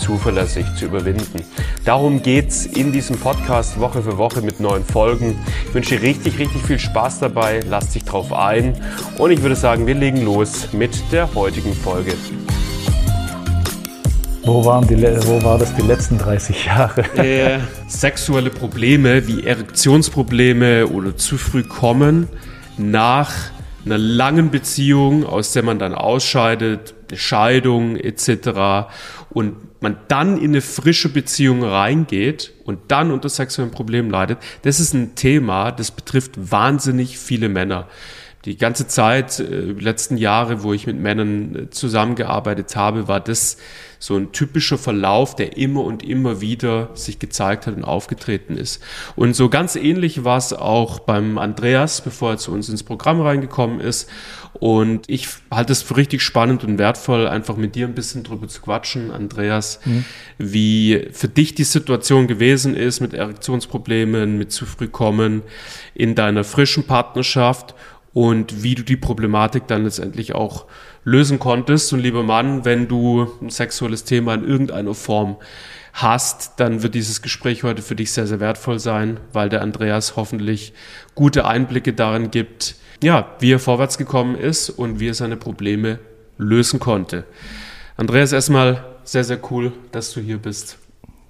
zuverlässig zu überwinden. Darum geht's in diesem Podcast Woche für Woche mit neuen Folgen. Ich wünsche dir richtig, richtig viel Spaß dabei. Lass dich drauf ein. Und ich würde sagen, wir legen los mit der heutigen Folge. Wo, waren die, wo war das die letzten 30 Jahre? Äh, sexuelle Probleme wie Erektionsprobleme oder zu früh kommen nach einer langen Beziehung, aus der man dann ausscheidet, Scheidung etc. und man dann in eine frische Beziehung reingeht und dann unter sexuellen Problemen leidet, das ist ein Thema, das betrifft wahnsinnig viele Männer die ganze Zeit, äh, die letzten Jahre, wo ich mit Männern äh, zusammengearbeitet habe, war das so ein typischer Verlauf, der immer und immer wieder sich gezeigt hat und aufgetreten ist. Und so ganz ähnlich war es auch beim Andreas, bevor er zu uns ins Programm reingekommen ist. Und ich halte es für richtig spannend und wertvoll, einfach mit dir ein bisschen drüber zu quatschen, Andreas, mhm. wie für dich die Situation gewesen ist mit Erektionsproblemen, mit zu früh kommen in deiner frischen Partnerschaft und wie du die Problematik dann letztendlich auch lösen konntest. Und lieber Mann, wenn du ein sexuelles Thema in irgendeiner Form hast, dann wird dieses Gespräch heute für dich sehr, sehr wertvoll sein, weil der Andreas hoffentlich gute Einblicke darin gibt, ja, wie er vorwärts gekommen ist und wie er seine Probleme lösen konnte. Andreas, erstmal sehr, sehr cool, dass du hier bist.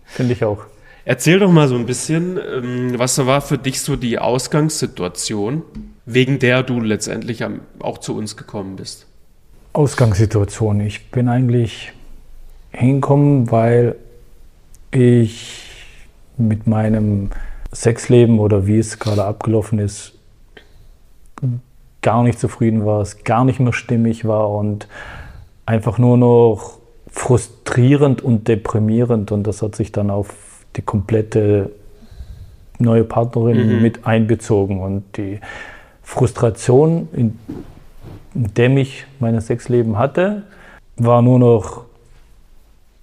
Finde ich auch. Erzähl doch mal so ein bisschen, ähm, was war für dich so die Ausgangssituation, wegen der du letztendlich auch zu uns gekommen bist? Ausgangssituation. Ich bin eigentlich hingekommen, weil ich mit meinem Sexleben oder wie es gerade abgelaufen ist, gar nicht zufrieden war, es gar nicht mehr stimmig war und einfach nur noch frustrierend und deprimierend und das hat sich dann auf die komplette neue Partnerin mhm. mit einbezogen und die Frustration, in, in dem ich mein Sexleben hatte, war nur noch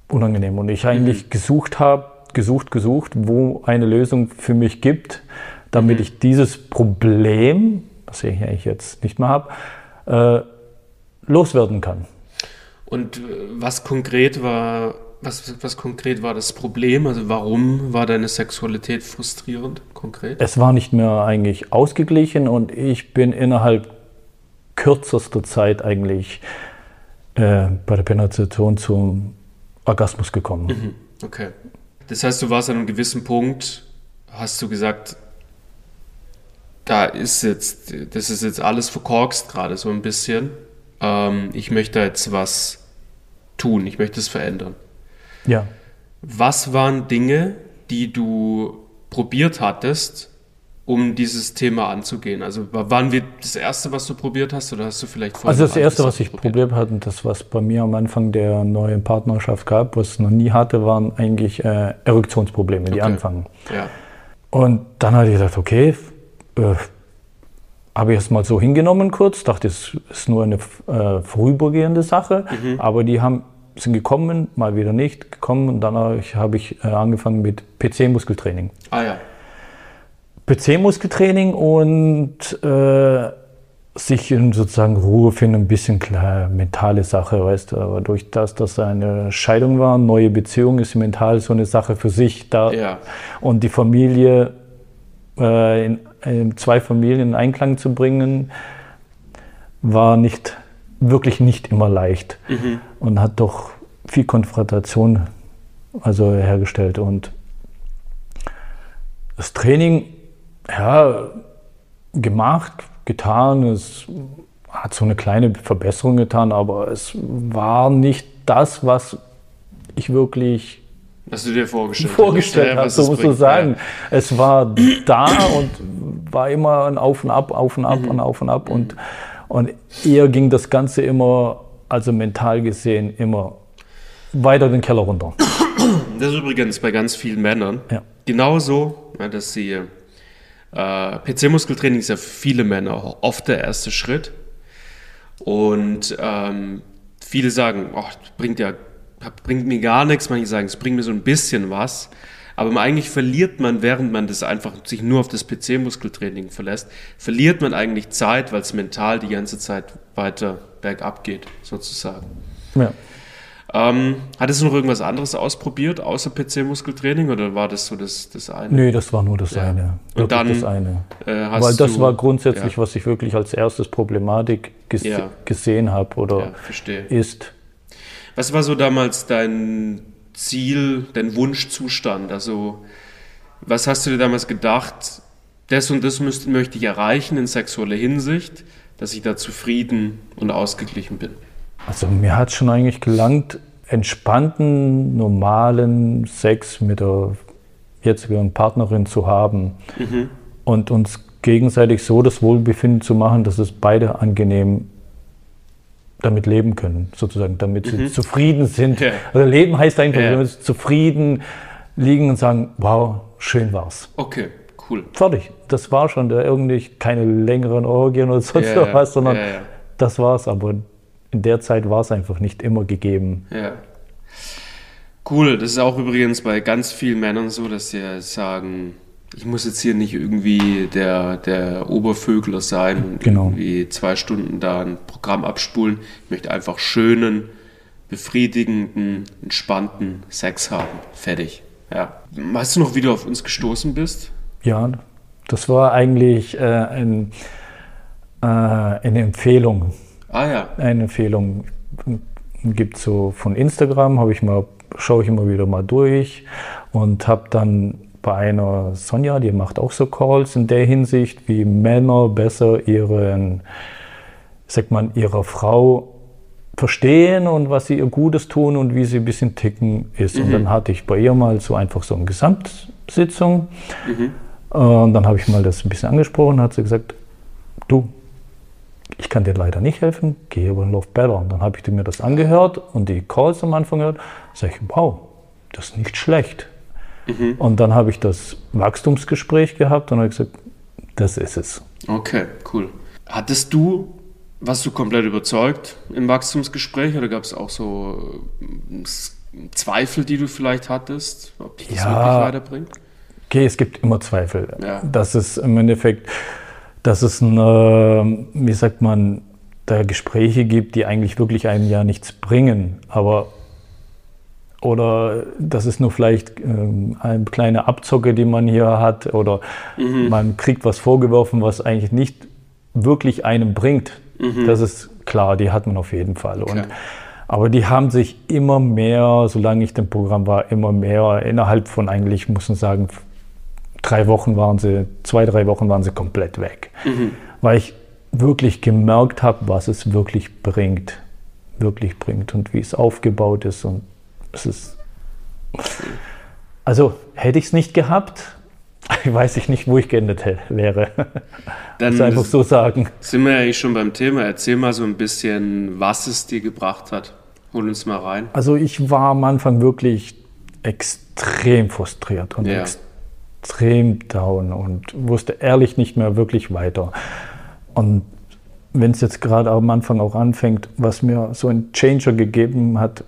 unangenehm und ich eigentlich mhm. gesucht habe, gesucht, gesucht, wo eine Lösung für mich gibt, damit mhm. ich dieses Problem, was ich eigentlich jetzt nicht mehr habe, äh, loswerden kann. Und was konkret war was, was konkret war das Problem? Also warum war deine Sexualität frustrierend konkret? Es war nicht mehr eigentlich ausgeglichen und ich bin innerhalb kürzester Zeit eigentlich äh, bei der Penetration zum Orgasmus gekommen. Mhm. Okay. Das heißt, du warst an einem gewissen Punkt, hast du gesagt, da ist jetzt, das ist jetzt alles verkorkst gerade so ein bisschen. Ähm, ich möchte jetzt was tun, ich möchte es verändern. Ja. Was waren Dinge, die du probiert hattest, um dieses Thema anzugehen? Also waren wir das Erste, was du probiert hast oder hast du vielleicht vorher Also das Erste, was ich probiert, hatte und das, was bei mir am Anfang der neuen Partnerschaft gab, was ich noch nie hatte, waren eigentlich äh, Erektionsprobleme, die okay. anfangen. Ja. Und dann hatte ich gedacht, okay, äh, habe ich es mal so hingenommen kurz, dachte, es ist nur eine äh, vorübergehende Sache, mhm. aber die haben sind gekommen, mal wieder nicht gekommen und dann habe ich äh, angefangen mit PC-Muskeltraining. Ah ja. PC-Muskeltraining und äh, sich in sozusagen Ruhe finden, ein bisschen klar, mentale Sache, weißt du, aber durch das, dass eine Scheidung war, neue Beziehung ist mental so eine Sache für sich da ja. und die Familie äh, in, in zwei Familien in Einklang zu bringen, war nicht wirklich nicht immer leicht mhm. Und hat doch viel Konfrontation also hergestellt. Und das Training, ja, gemacht, getan, es hat so eine kleine Verbesserung getan, aber es war nicht das, was ich wirklich was du dir vorgestellt, vorgestellt hast, so musst du sagen. Ja. Es war da und war immer ein Auf und Ab, Auf und Ab mhm. und Auf und Ab und und eher ging das Ganze immer, also mental gesehen, immer weiter den Keller runter. Das ist übrigens bei ganz vielen Männern ja. genauso, dass sie Äh, PC-Muskeltraining ist ja für viele Männer oft der erste Schritt. Und ähm, viele sagen, oh, bringt ja, bringt mir gar nichts. Manche sagen, es bringt mir so ein bisschen was. Aber eigentlich verliert man, während man das einfach sich nur auf das PC-Muskeltraining verlässt, verliert man eigentlich Zeit, weil es mental die ganze Zeit weiter bergab geht, sozusagen. Ja. Ähm, hattest du noch irgendwas anderes ausprobiert, außer PC-Muskeltraining, oder war das so das, das eine? Nee, das war nur das ja. eine. Und dann das eine. Äh, Weil das du, war grundsätzlich, ja. was ich wirklich als erstes Problematik ges ja. gesehen habe oder ist. Was war so damals dein Ziel, dein Wunschzustand? Also, was hast du dir damals gedacht, das und das müsste, möchte ich erreichen in sexueller Hinsicht, dass ich da zufrieden und ausgeglichen bin? Also mir hat schon eigentlich gelangt, entspannten, normalen Sex mit der jetzigen Partnerin zu haben mhm. und uns gegenseitig so das Wohlbefinden zu machen, dass es beide angenehm damit leben können, sozusagen, damit mhm. sie zufrieden sind. Ja. Also Leben heißt einfach, ja. wenn sie zufrieden liegen und sagen, wow, schön war's. Okay, cool. Fertig. Das war schon da irgendwie keine längeren Orgien oder sonst ja, was, sondern das war's. Aber in der Zeit war es einfach nicht immer gegeben. Ja. Cool, das ist auch übrigens bei ganz vielen Männern so, dass sie sagen, ich muss jetzt hier nicht irgendwie der, der Obervögler sein und genau. irgendwie zwei Stunden da ein Programm abspulen. Ich möchte einfach schönen, befriedigenden, entspannten Sex haben. Fertig. Ja. Weißt du noch, wie du auf uns gestoßen bist? Ja, das war eigentlich äh, ein, äh, eine Empfehlung Ah ja. Eine Empfehlung gibt so von Instagram, habe ich mal, schaue ich immer wieder mal durch und habe dann bei einer Sonja, die macht auch so Calls in der Hinsicht, wie Männer besser ihren, sagt man, ihrer Frau verstehen und was sie ihr Gutes tun und wie sie ein bisschen ticken ist. Mhm. Und dann hatte ich bei ihr mal so einfach so eine Gesamtsitzung. Mhm. Und dann habe ich mal das ein bisschen angesprochen, hat sie gesagt, du, ich kann dir leider nicht helfen, geh über den Love Better. Und dann habe ich mir das angehört und die Calls am Anfang gehört. Sag ich, wow, das ist nicht schlecht. Mhm. Und dann habe ich das Wachstumsgespräch gehabt und habe gesagt, das ist es. Okay, cool. Hattest du, warst du komplett überzeugt im Wachstumsgespräch oder gab es auch so äh, Zweifel, die du vielleicht hattest, ob dich das ja, wirklich weiterbringt? Okay, es gibt immer Zweifel. Ja. Das ist im Endeffekt dass es, eine, wie sagt man, da Gespräche gibt, die eigentlich wirklich einem ja nichts bringen, aber oder das ist nur vielleicht ähm, eine kleine Abzocke, die man hier hat, oder mhm. man kriegt was vorgeworfen, was eigentlich nicht wirklich einem bringt. Mhm. Das ist klar, die hat man auf jeden Fall. Und, aber die haben sich immer mehr, solange ich im Programm war, immer mehr innerhalb von eigentlich, muss man sagen, drei Wochen waren sie, zwei, drei Wochen waren sie komplett weg. Mhm. Weil ich wirklich gemerkt habe, was es wirklich bringt. Wirklich bringt und wie es aufgebaut ist. Und es ist. Also hätte ich es nicht gehabt, weiß ich nicht, wo ich geendet wäre. Dann muss einfach so sagen. Sind wir ja eigentlich schon beim Thema. Erzähl mal so ein bisschen, was es dir gebracht hat. Hol uns mal rein. Also ich war am Anfang wirklich extrem frustriert und ja. extrem extrem down und wusste ehrlich nicht mehr wirklich weiter. Und wenn es jetzt gerade am Anfang auch anfängt, was mir so ein Changer gegeben hat,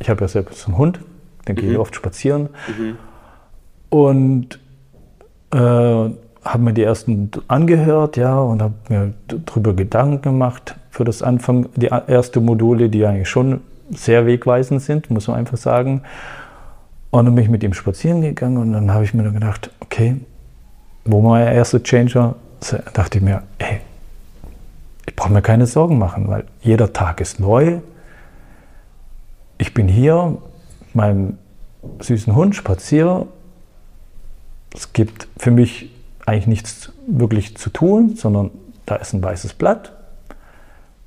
ich habe ja selbst einen Hund, den mhm. gehe ich oft spazieren mhm. und äh, habe mir die ersten angehört, ja, und habe mir darüber Gedanken gemacht für das Anfang, die erste Module, die eigentlich schon sehr wegweisend sind, muss man einfach sagen. Und dann bin ich mit ihm spazieren gegangen und dann habe ich mir dann gedacht, okay, wo war der erste Changer? Da dachte ich mir, ey, ich brauche mir keine Sorgen machen, weil jeder Tag ist neu. Ich bin hier, mit meinem süßen Hund spaziere. Es gibt für mich eigentlich nichts wirklich zu tun, sondern da ist ein weißes Blatt.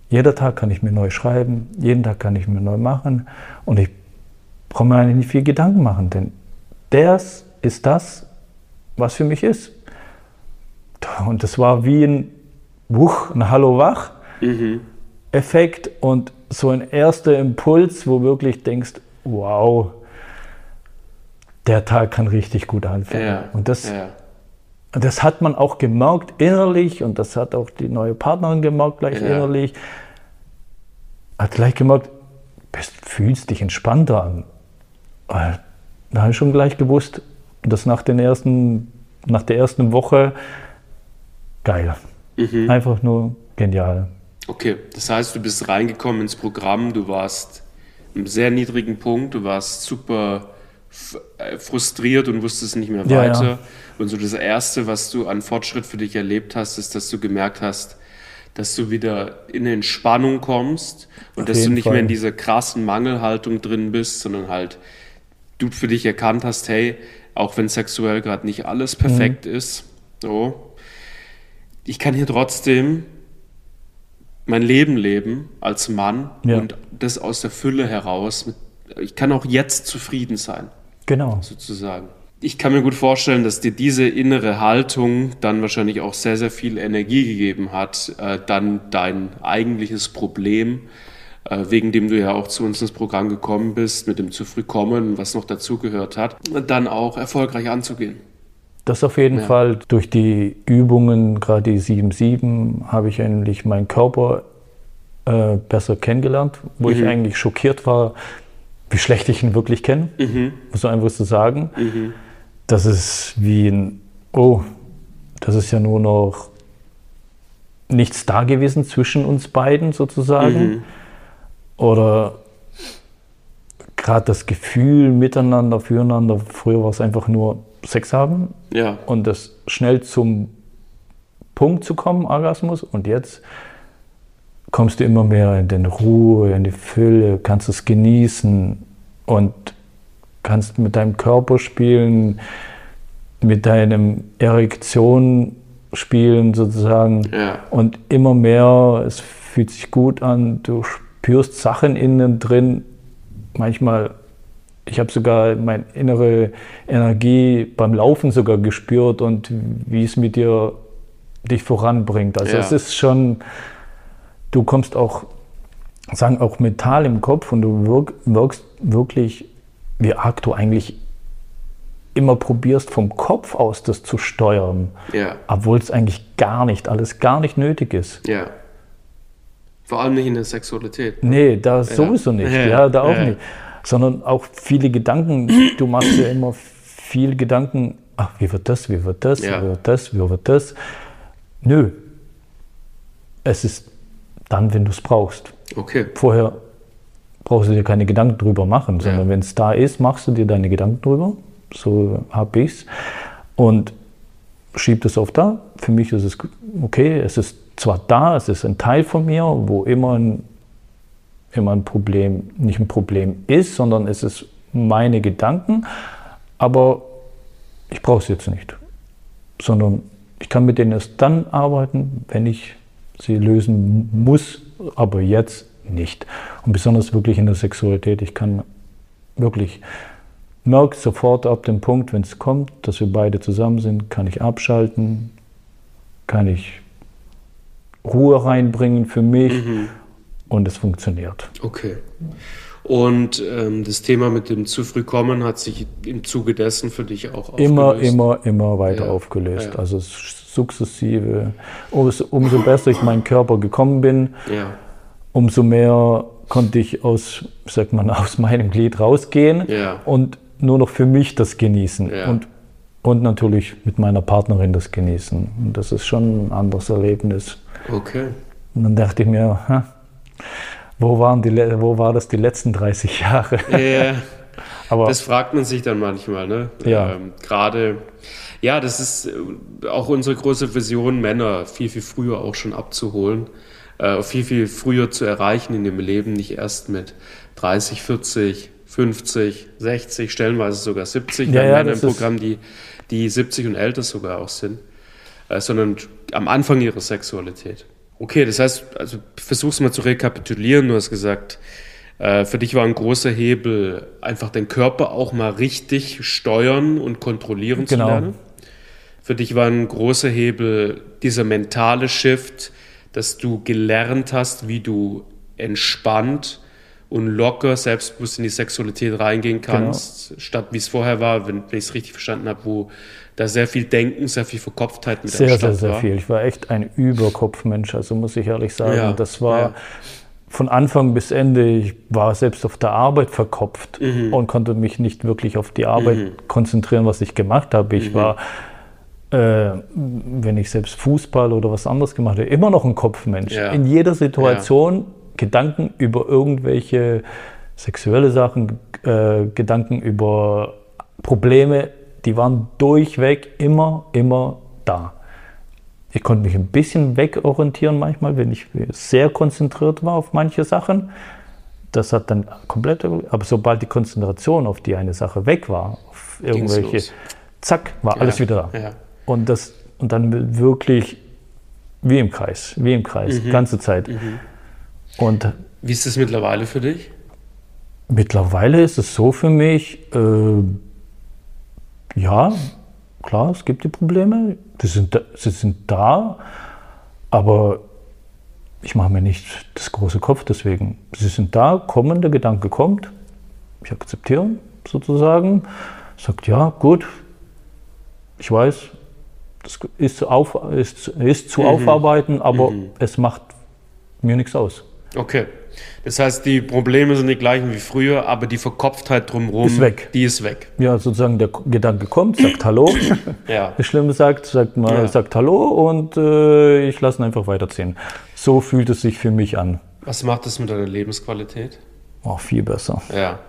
Jeder Tag kann ich mir neu schreiben, jeden Tag kann ich mir neu machen und ich brauche mir eigentlich nicht viel Gedanken machen, denn das ist das, was für mich ist. Und das war wie ein, Wuch, ein Hallo-Wach-Effekt mhm. Und so ein erster Impuls, wo wirklich denkst, wow, der Tag kann richtig gut anfangen. Ja, und das, ja. das hat man auch gemerkt innerlich und das hat auch die neue Partnerin gemerkt gleich Ja. innerlich. Hat gleich gemerkt, bist, fühlst dich entspannter an. Äh, Da habe ich schon gleich gewusst, dass nach, den ersten, nach der ersten Woche geil. Mhm. Einfach nur genial. Okay, das heißt, du bist reingekommen ins Programm, du warst einem sehr niedrigen Punkt, du warst super äh, frustriert und wusstest nicht mehr Ja, weiter. ja. Und so das Erste, was du an Fortschritt für dich erlebt hast, ist, dass du gemerkt hast, dass du wieder in Entspannung kommst und Auf dass du nicht mehr in Fall. dieser krassen Mangelhaltung drin bist, sondern halt du für dich erkannt hast, hey, auch wenn sexuell gerade nicht alles perfekt Mhm. ist, so, ich kann hier trotzdem mein Leben leben als Mann Ja. und das aus der Fülle heraus. Mit, ich kann auch jetzt zufrieden sein, Genau. sozusagen. Ich kann mir gut vorstellen, dass dir diese innere Haltung dann wahrscheinlich auch sehr, sehr viel Energie gegeben hat, äh, dann dein eigentliches Problem, äh, wegen dem du ja auch zu uns ins Programm gekommen bist, mit dem zu früh kommen, was noch dazugehört hat, dann auch erfolgreich anzugehen. Das auf jeden Ja. Fall. Durch die Übungen, gerade die 7-7, habe ich eigentlich meinen Körper äh, besser kennengelernt, wo ich eigentlich schockiert war, wie schlecht ich ihn wirklich kenne. Muss man einfach so sagen. Das ist wie ein, oh, das ist ja nur noch nichts da gewesen zwischen uns beiden sozusagen. Oder gerade das Gefühl miteinander, füreinander. Früher war es einfach nur Sex haben Ja, und das schnell zum Punkt zu kommen, Orgasmus. Und jetzt kommst du immer mehr in den Ruhe, in die Fülle, kannst es genießen und kannst mit deinem Körper spielen, mit deinem Erektion spielen sozusagen. ja, Und immer mehr, es fühlt sich gut an, du spürst Sachen innen drin. Manchmal, ich habe sogar meine innere Energie beim Laufen sogar gespürt und wie es mit dir dich voranbringt. Also Ja. es ist schon, du kommst auch, sagen auch mental im Kopf und du wirk, wirkst wirklich, wie arg du eigentlich immer probierst vom Kopf aus das zu steuern ja, obwohl es eigentlich gar nicht, alles gar nicht nötig ist. ja. Vor allem nicht in der Sexualität. Nee, da sowieso nicht. Ja. Ja, da auch Ja. nicht. Sondern auch viele Gedanken. Du machst ja immer viel Gedanken. Ach, wie wird das? Wie wird das? Ja. Wie wird das? Wie wird das? Nö. Es ist dann, wenn du es brauchst. Okay. Vorher brauchst du dir keine Gedanken drüber machen, sondern Ja. wenn es da ist, machst du dir deine Gedanken drüber. So habe ich es. Und schieb das auf da. Für mich ist es okay. Es ist zwar da, es ist ein Teil von mir, wo immer ein, immer ein Problem, nicht ein Problem ist, sondern es ist meine Gedanken, aber ich brauche es jetzt nicht. Sondern ich kann mit denen erst dann arbeiten, wenn ich sie lösen muss, aber jetzt nicht. Und besonders wirklich in der Sexualität. Ich kann wirklich merke sofort ab dem Punkt, wenn es kommt, dass wir beide zusammen sind, kann ich abschalten, kann ich Ruhe reinbringen für mich und es funktioniert. Okay. Und ähm, das Thema mit dem zu früh kommen hat sich im Zuge dessen für dich auch Immer, aufgelöst? immer, immer weiter Ja, aufgelöst. ja. Also sukzessive. Umso, besser ich meinen Körper gekommen bin, Ja, umso mehr konnte ich aus, sagt man, aus meinem Glied rausgehen und nur noch für mich das genießen. Und, und natürlich mit meiner Partnerin das genießen. Und das ist schon ein anderes Erlebnis. okay. Und dann dachte ich mir, ha, wo, waren die, wo war das die letzten 30 Jahre? Ja, Aber das fragt man sich dann manchmal, ne? Ja. Ähm, Gerade, ja, das ist äh, auch unsere große Vision, Männer viel, viel früher auch schon abzuholen, äh, viel, viel früher zu erreichen in dem Leben, nicht erst mit 30, 40, 50, 60, stellenweise sogar 70. Wir Ja, haben ja, Männer im Programm, die, die 70 und älter sogar auch sind, äh, sondern am Anfang ihrer Sexualität. Okay, das heißt, also versuch's mal zu rekapitulieren. Du hast gesagt, äh, für dich war ein großer Hebel, einfach den Körper auch mal richtig steuern und kontrollieren Genau. zu lernen. Für dich war ein großer Hebel dieser mentale Shift, dass du gelernt hast, wie du entspannt und locker selbstbewusst in die Sexualität reingehen kannst, genau. statt wie es vorher war, wenn, wenn ich es richtig verstanden habe, wo da sehr viel Denken, sehr viel Verkopftheit mit sehr, am Start sehr, sehr war. viel. Ich war echt ein Überkopfmensch, also muss ich ehrlich sagen. Ja, das war ja. von Anfang bis Ende, ich war selbst auf der Arbeit verkopft mhm. und konnte mich nicht wirklich auf die Arbeit mhm. konzentrieren, was ich gemacht habe. Ich mhm. war äh, wenn ich selbst Fußball oder was anderes gemacht habe, immer noch ein Kopfmensch. Ja. In jeder Situation. Gedanken über irgendwelche sexuelle Sachen, äh, Gedanken über Probleme, die waren durchweg immer, immer da. Ich konnte mich ein bisschen wegorientieren manchmal, wenn ich sehr konzentriert war auf manche Sachen. Das hat dann komplett, aber sobald die Konzentration auf die eine Sache weg war, auf irgendwelche, zack, war ja, alles wieder da. Ja. Und, das, und dann wirklich wie im Kreis, wie im Kreis, mhm. ganze Zeit. Mhm. Und wie ist das mittlerweile für dich? Mittlerweile ist es so für mich, äh, ja, klar, es gibt die Probleme, sie sind, sie sind da, aber ich mache mir nicht das große Kopf deswegen. Sie sind da, kommen, der Gedanke kommt, ich akzeptiere sozusagen, sagt ja, gut, ich weiß, das ist zu, auf, ist, ist zu mhm. aufarbeiten, aber mhm. es macht mir nichts aus. Okay. Das heißt, die Probleme sind die gleichen wie früher, aber die Verkopftheit drumherum, ist weg. die ist weg. Ja, sozusagen der Gedanke kommt, sagt Hallo. ja. Das Schlimme sagt, sagt, mal, ja. sagt Hallo und äh, ich lasse ihn einfach weiterziehen. So fühlt es sich für mich an. Was macht das mit deiner Lebensqualität? Oh, viel besser. Ja.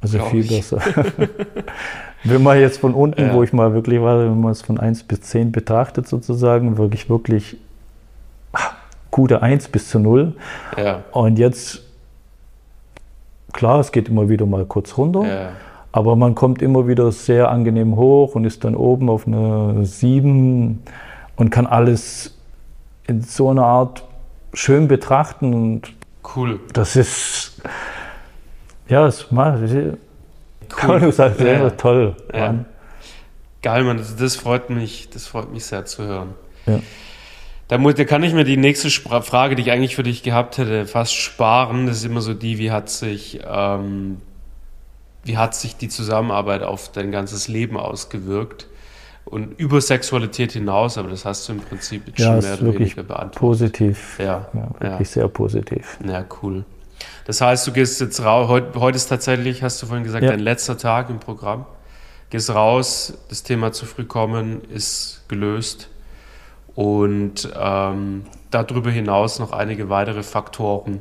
Also viel ich. besser. wenn man jetzt von unten, ja. wo ich mal wirklich war, wenn man es von 1 bis 10 betrachtet sozusagen, wirklich, wirklich gute 1 bis zu 0. Ja. Und jetzt, klar, es geht immer wieder mal kurz runter, ja. aber man kommt immer wieder sehr angenehm hoch und ist dann oben auf eine 7 und kann alles in so einer Art schön betrachten und cool. Das ist ja, es macht. Cool. Du sagst ja, ja. toll. Ja. Geil, Mann. Das, das, freut mich, das freut mich sehr zu hören. Ja. Da, muss, da kann ich mir die nächste Frage, die ich eigentlich für dich gehabt hätte, fast sparen. Das ist immer so die, wie hat sich, ähm, wie hat sich die Zusammenarbeit auf dein ganzes Leben ausgewirkt? Und über Sexualität hinaus, aber das hast du im Prinzip jetzt ja, schon mehr oder weniger beantwortet. Positiv. Ja, ja wirklich sehr positiv. Ja, cool. Das heißt, du gehst jetzt raus, heute, heute ist tatsächlich, hast du vorhin gesagt, ja. dein letzter Tag im Programm. Gehst raus, das Thema zu früh kommen ist gelöst. Und ähm, darüber hinaus noch einige weitere Faktoren,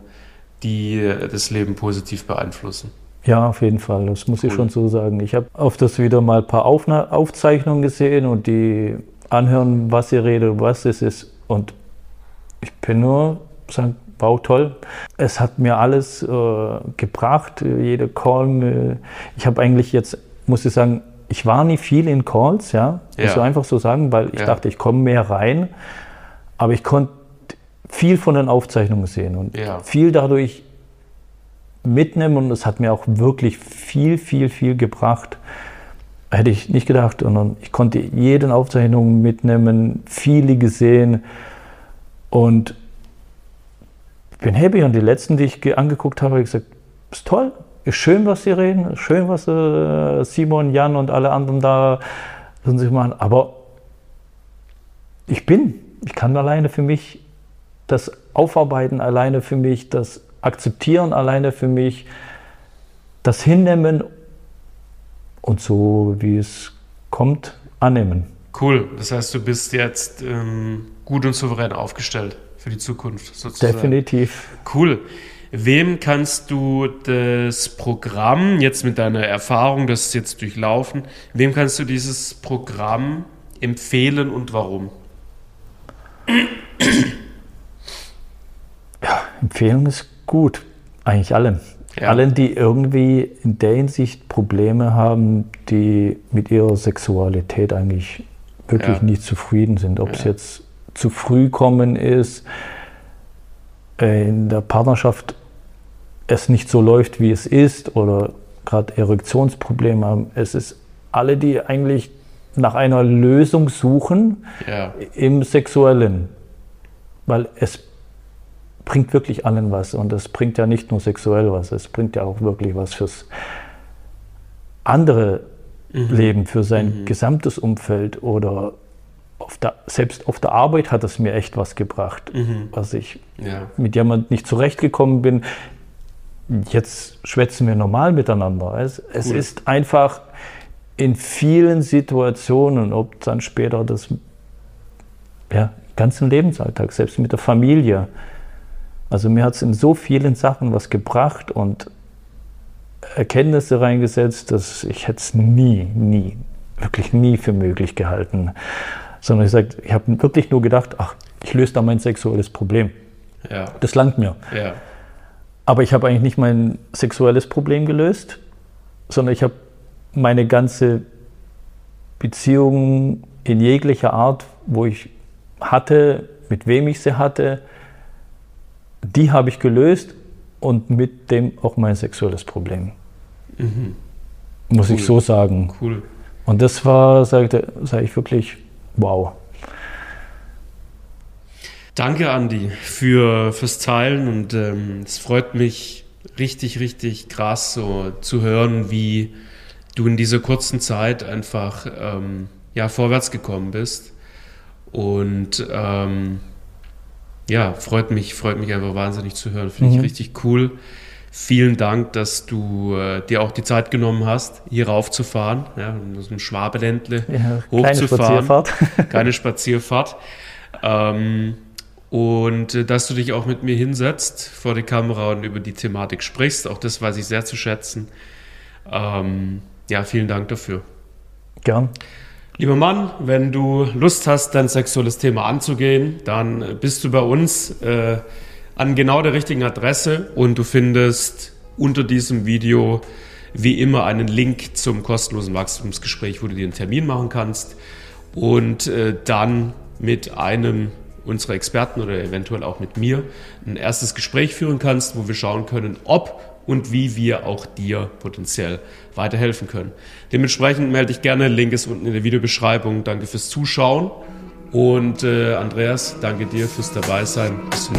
die das Leben positiv beeinflussen. Ja, auf jeden Fall. Das muss cool. ich schon so sagen. Ich habe auf das wieder mal ein paar Aufna Aufzeichnungen gesehen und die anhören, was ihr redet, was es ist. Und ich bin nur sagen, wow, toll. Es hat mir alles äh, gebracht, jede Call. Äh, ich habe eigentlich jetzt, muss ich sagen, ich war nie viel in Calls, ja, ja. muss ich einfach so sagen, weil ich ja. dachte, ich komme mehr rein. Aber ich konnte viel von den Aufzeichnungen sehen und ja. viel dadurch mitnehmen und es hat mir auch wirklich viel, viel, viel gebracht. Hätte ich nicht gedacht. Und ich konnte jeden Aufzeichnung mitnehmen, viele gesehen und bin happy. Und die letzten, die ich angeguckt habe, habe ich gesagt, ist toll, ist schön, was sie reden, ist schön, was äh, Simon, Jan und alle anderen da sich machen. Aber ich bin, ich kann alleine für mich das aufarbeiten, alleine für mich das akzeptieren, alleine für mich das hinnehmen und so, wie es kommt, annehmen. Cool, das heißt, du bist jetzt ähm, gut und souverän aufgestellt für die Zukunft sozusagen. Definitiv. Cool. Wem kannst du das Programm, jetzt mit deiner Erfahrung, das ist jetzt durchlaufen, wem kannst du dieses Programm empfehlen und warum? Ja, Empfehlung ist gut. Eigentlich allen. Ja. Allen, die irgendwie in der Hinsicht Probleme haben, die mit ihrer Sexualität eigentlich wirklich ja. nicht zufrieden sind. Ob ja. es jetzt zu früh kommen ist, äh, in der Partnerschaft es nicht so läuft, wie es ist, oder gerade Erektionsprobleme haben. Es ist alle, die eigentlich nach einer Lösung suchen ja. im Sexuellen. Weil es bringt wirklich allen was. Und das bringt ja nicht nur sexuell was, es bringt ja auch wirklich was fürs andere mhm. Leben, für sein mhm. gesamtes Umfeld oder auf der, selbst auf der Arbeit hat es mir echt was gebracht, mhm. was ich ja. mit jemand nicht zurechtgekommen bin. Jetzt schwätzen wir normal miteinander. Es, cool. es ist einfach in vielen Situationen, ob dann später das ja, ganzen Lebensalltag, selbst mit der Familie. Also mir hat es in so vielen Sachen was gebracht und Erkenntnisse reingesetzt, dass ich hätte es nie, nie, wirklich nie für möglich gehalten. Sondern ich sage, ich habe wirklich nur gedacht, ach, ich löse da mein sexuelles Problem. Ja. Das langt mir. Ja. Aber ich habe eigentlich nicht mein sexuelles Problem gelöst, sondern ich habe meine ganze Beziehung in jeglicher Art, wo ich hatte, mit wem ich sie hatte, die habe ich gelöst und mit dem auch mein sexuelles Problem. Mhm. Muss cool. ich so sagen. Cool. Und das war, sage sag ich wirklich, wow. Danke, Andi, für, fürs Teilen und ähm, es freut mich richtig, richtig krass so zu hören, wie du in dieser kurzen Zeit einfach ähm, ja, vorwärts gekommen bist. Und ähm, ja, freut mich, freut mich einfach wahnsinnig zu hören. Finde mhm. ich richtig cool. Vielen Dank, dass du äh, dir auch die Zeit genommen hast, hier raufzufahren, ja, aus dem Schwabeländle ja, hochzufahren. Keine Spazierfahrt. keine Spazierfahrt. Ähm, und äh, dass du dich auch mit mir hinsetzt vor die Kamera und über die Thematik sprichst. Auch das weiß ich sehr zu schätzen. Ähm, ja, vielen Dank dafür. Gern. Lieber Mann, wenn du Lust hast, dein sexuelles Thema anzugehen, dann bist du bei uns äh, an genau der richtigen Adresse und du findest unter diesem Video wie immer einen Link zum kostenlosen Wachstumsgespräch, wo du dir einen Termin machen kannst und äh, dann mit einem unserer Experten oder eventuell auch mit mir ein erstes Gespräch führen kannst, wo wir schauen können, ob und wie wir auch dir potenziell weiterhelfen können. Dementsprechend melde dich gerne, Link ist unten in der Videobeschreibung. Danke fürs Zuschauen und äh, Andreas, danke dir fürs Dabeisein. Bis zum